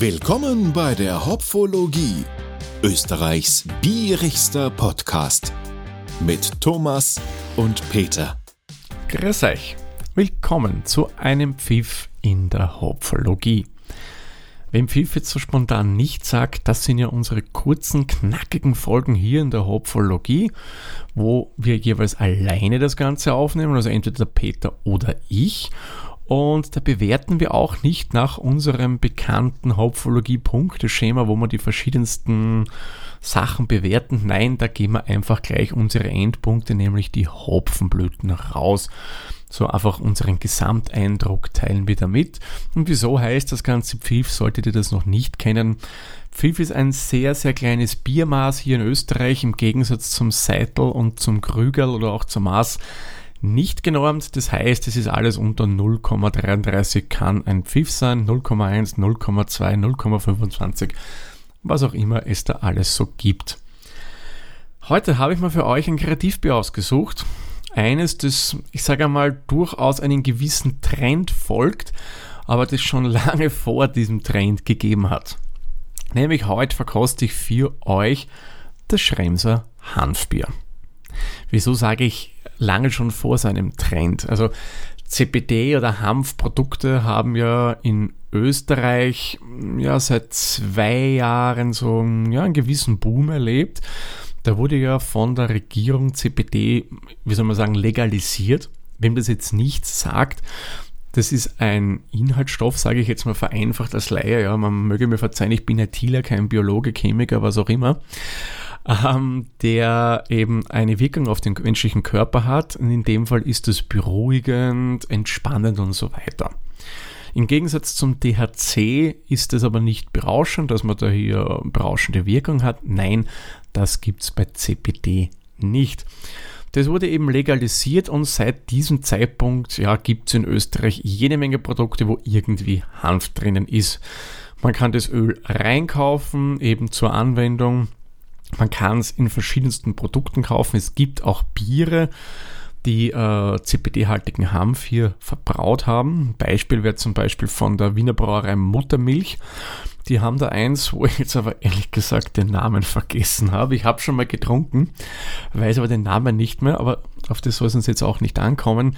Willkommen bei der Hopfologie, Österreichs bierigster Podcast mit Thomas und Peter. Grüß euch. Willkommen zu einem Pfiff in der Hopfologie. Wem Pfiff jetzt so spontan nicht sagt, das sind ja unsere kurzen, knackigen Folgen hier in der Hopfologie, wo wir jeweils alleine das Ganze aufnehmen, also entweder der Peter oder ich. Und da bewerten wir auch nicht nach unserem bekannten Hopfologie-Punkteschema, wo wir die verschiedensten Sachen bewerten. Nein, da gehen wir einfach gleich unsere Endpunkte, nämlich die Hopfenblüten raus. So einfach unseren Gesamteindruck teilen wir damit. Und wieso heißt das ganze Pfiff, solltet ihr das noch nicht kennen? Pfiff ist ein sehr, sehr kleines Biermaß hier in Österreich im Gegensatz zum Seitel und zum Krügerl oder auch zum Maß nicht genormt. Das heißt, es ist alles unter 0,33 kann ein Pfiff sein, 0,1, 0,2, 0,25, was auch immer es da alles so gibt. Heute habe ich mal für euch ein Kreativbier ausgesucht. Eines, das, ich sage einmal, durchaus einen gewissen Trend folgt, aber das schon lange vor diesem Trend gegeben hat. Nämlich heute verkoste ich für euch das Schremser Hanfbier. Wieso sage ich lange schon vor seinem Trend? Also CBD oder Hanfprodukte haben ja in Österreich ja seit zwei Jahren so ja, einen gewissen Boom erlebt. Da wurde ja von der Regierung CBD, wie soll man sagen, legalisiert. Wem das jetzt nichts sagt, das ist ein Inhaltsstoff, sage ich jetzt mal vereinfacht als Laie. Ja, man möge mir verzeihen, ich bin ITler, kein Biologe, Chemiker, was auch immer ähm, der eben eine Wirkung auf den menschlichen Körper hat. Und in dem Fall ist es beruhigend, entspannend und so weiter. Im Gegensatz zum THC ist es aber nicht berauschend, dass man da hier berauschende Wirkung hat. Nein, das gibt es bei CBD nicht. Das wurde eben legalisiert und seit diesem Zeitpunkt ja, gibt es in Österreich jede Menge Produkte, wo irgendwie Hanf drinnen ist. Man kann das Öl reinkaufen, eben zur Anwendung. Man kann es in verschiedensten Produkten kaufen. Es gibt auch Biere, die äh, CBD-haltigen Hanf hier verbraut haben. Beispiel wäre zum Beispiel von der Wiener Brauerei Muttermilch. Die haben da eins, wo ich jetzt aber ehrlich gesagt den Namen vergessen habe. Ich habe schon mal getrunken, weiß aber den Namen nicht mehr, aber auf das soll es uns jetzt auch nicht ankommen.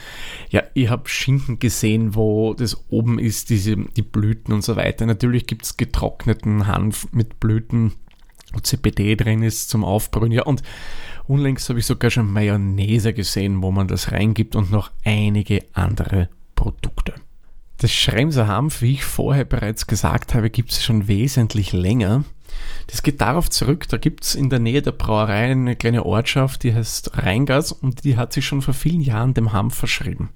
Ja, ich habe Schinken gesehen, wo das oben ist, diese, die Blüten und so weiter. Natürlich gibt es getrockneten Hanf mit Blüten wo CBD drin ist zum Aufbrühen. Ja, und unlängst habe ich sogar schon Mayonnaise gesehen, wo man das reingibt und noch einige andere Produkte. Das Schremser Hanf, wie ich vorher bereits gesagt habe, gibt es schon wesentlich länger. Das geht darauf zurück, da gibt es in der Nähe der Brauerei eine kleine Ortschaft, die heißt Rheingas und die hat sich schon vor vielen Jahren dem Hanf verschrieben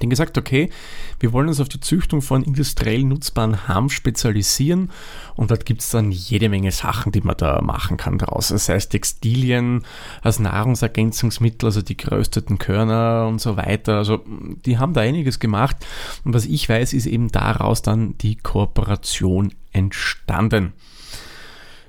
den gesagt, okay, wir wollen uns auf die Züchtung von industriell nutzbaren Hanf spezialisieren und dort gibt es dann jede Menge Sachen, die man da machen kann daraus. Das heißt Textilien als Nahrungsergänzungsmittel, also die gerösteten Körner und so weiter. Also die haben da einiges gemacht und was ich weiß, ist eben daraus dann die Kooperation entstanden.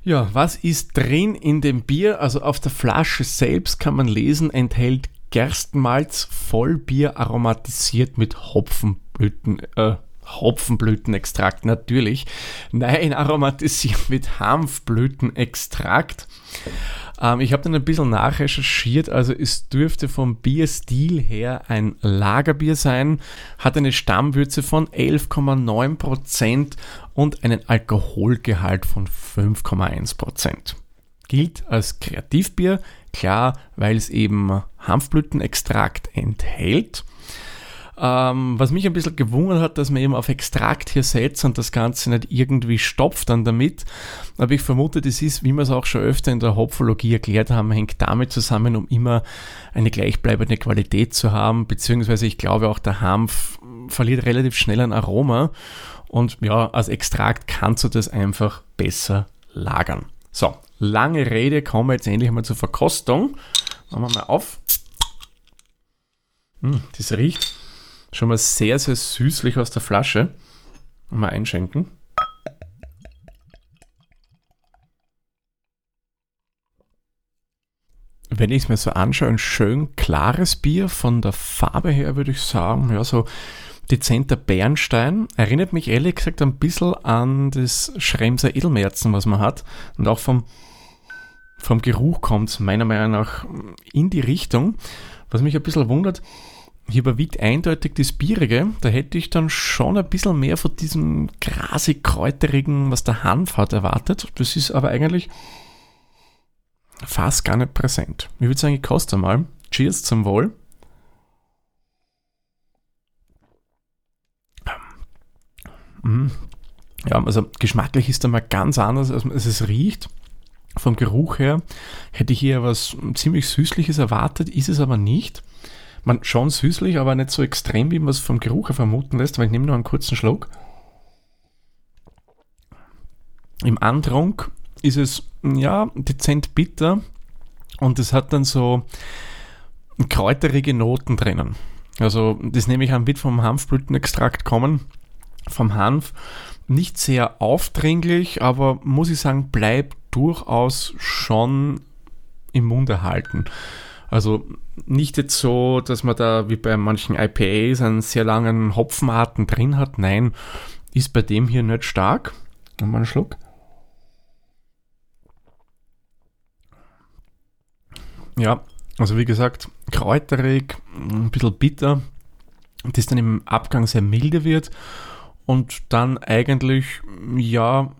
Ja, was ist drin in dem Bier? Also auf der Flasche selbst kann man lesen, enthält Gerstenmalz, Vollbier aromatisiert mit Hopfenblüten, äh, Hopfenblütenextrakt natürlich. Nein, aromatisiert mit Hanfblütenextrakt. Ähm, ich habe dann ein bisschen nachrecherchiert, also es dürfte vom Bierstil her ein Lagerbier sein, hat eine Stammwürze von 11,9% und einen Alkoholgehalt von 5,1%. Gilt als Kreativbier, Klar, weil es eben Hanfblütenextrakt enthält. Ähm, was mich ein bisschen gewundert hat, dass man eben auf Extrakt hier setzt und das Ganze nicht irgendwie stopft dann damit. Aber ich vermute, das ist, wie wir es auch schon öfter in der Hopfologie erklärt haben, hängt damit zusammen, um immer eine gleichbleibende Qualität zu haben. Beziehungsweise ich glaube auch, der Hanf verliert relativ schnell ein Aroma. Und ja, als Extrakt kannst du das einfach besser lagern. So, lange Rede, kommen wir jetzt endlich mal zur Verkostung. Machen wir mal auf. Hm, das riecht schon mal sehr, sehr süßlich aus der Flasche. Mal einschenken. Wenn ich es mir so anschaue, ein schön klares Bier von der Farbe her, würde ich sagen, ja, so dezenter Bernstein. Erinnert mich ehrlich gesagt ein bisschen an das Schremser Edelmerzen, was man hat. Und auch vom, vom Geruch kommt es meiner Meinung nach in die Richtung. Was mich ein bisschen wundert, hier überwiegt eindeutig das Bierige. Da hätte ich dann schon ein bisschen mehr von diesem grasig-kräuterigen, was der Hanf hat, erwartet. Das ist aber eigentlich fast gar nicht präsent. Ich würde sagen, ich koste mal. Cheers zum Wohl. Mhm. Ja, also geschmacklich ist er mal ganz anders, als es riecht. Vom Geruch her hätte ich hier was ziemlich Süßliches erwartet, ist es aber nicht. Man schon süßlich, aber nicht so extrem, wie man es vom Geruch her vermuten lässt, weil ich nehme nur einen kurzen Schluck. Im Antrunk ist es ja dezent bitter und es hat dann so kräuterige Noten drinnen. Also das nehme ich an, wird vom Hanfblütenextrakt kommen, vom Hanf. Nicht sehr aufdringlich, aber muss ich sagen, bleibt durchaus schon im Mund erhalten. Also nicht jetzt so, dass man da wie bei manchen IPAs einen sehr langen Hopfenarten drin hat. Nein, ist bei dem hier nicht stark. Nochmal einen Schluck. Ja, also wie gesagt, kräuterig, ein bisschen bitter, das dann im Abgang sehr milde wird und dann eigentlich, ja,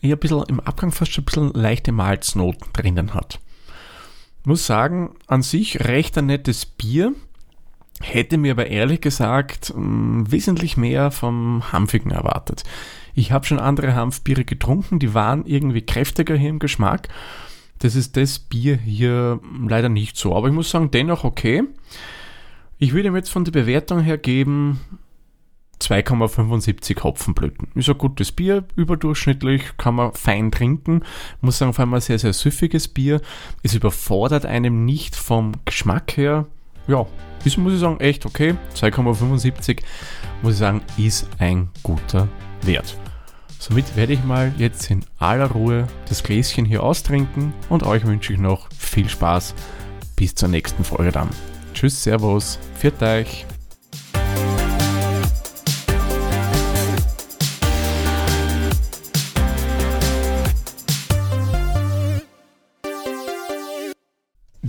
eher ein bisschen im Abgang fast schon ein bisschen leichte Malznoten drinnen hat. Muss sagen, an sich recht ein nettes Bier, hätte mir aber ehrlich gesagt wesentlich mehr vom Hanfigen erwartet. Ich habe schon andere Hanfbiere getrunken, die waren irgendwie kräftiger hier im Geschmack das ist das Bier hier leider nicht so. Aber ich muss sagen, dennoch okay. Ich würde ihm jetzt von der Bewertung her geben 2,75 Hopfenblüten. Ist ein gutes Bier, überdurchschnittlich, kann man fein trinken. Muss sagen, vor allem ein sehr, sehr süffiges Bier. Es überfordert einem nicht vom Geschmack her. Ja, ist, muss ich sagen, echt okay. 2,75 muss ich sagen, ist ein guter Wert. Somit werde ich mal jetzt in aller Ruhe das Gläschen hier austrinken und euch wünsche ich noch viel Spaß. Bis zur nächsten Folge dann. Tschüss, Servus, viert euch.